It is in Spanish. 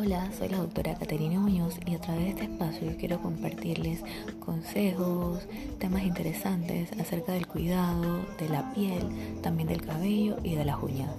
Hola, soy la doctora Caterina Muñoz y a través de este espacio yo quiero compartirles consejos, temas interesantes acerca del cuidado de la piel, también del cabello y de las uñas.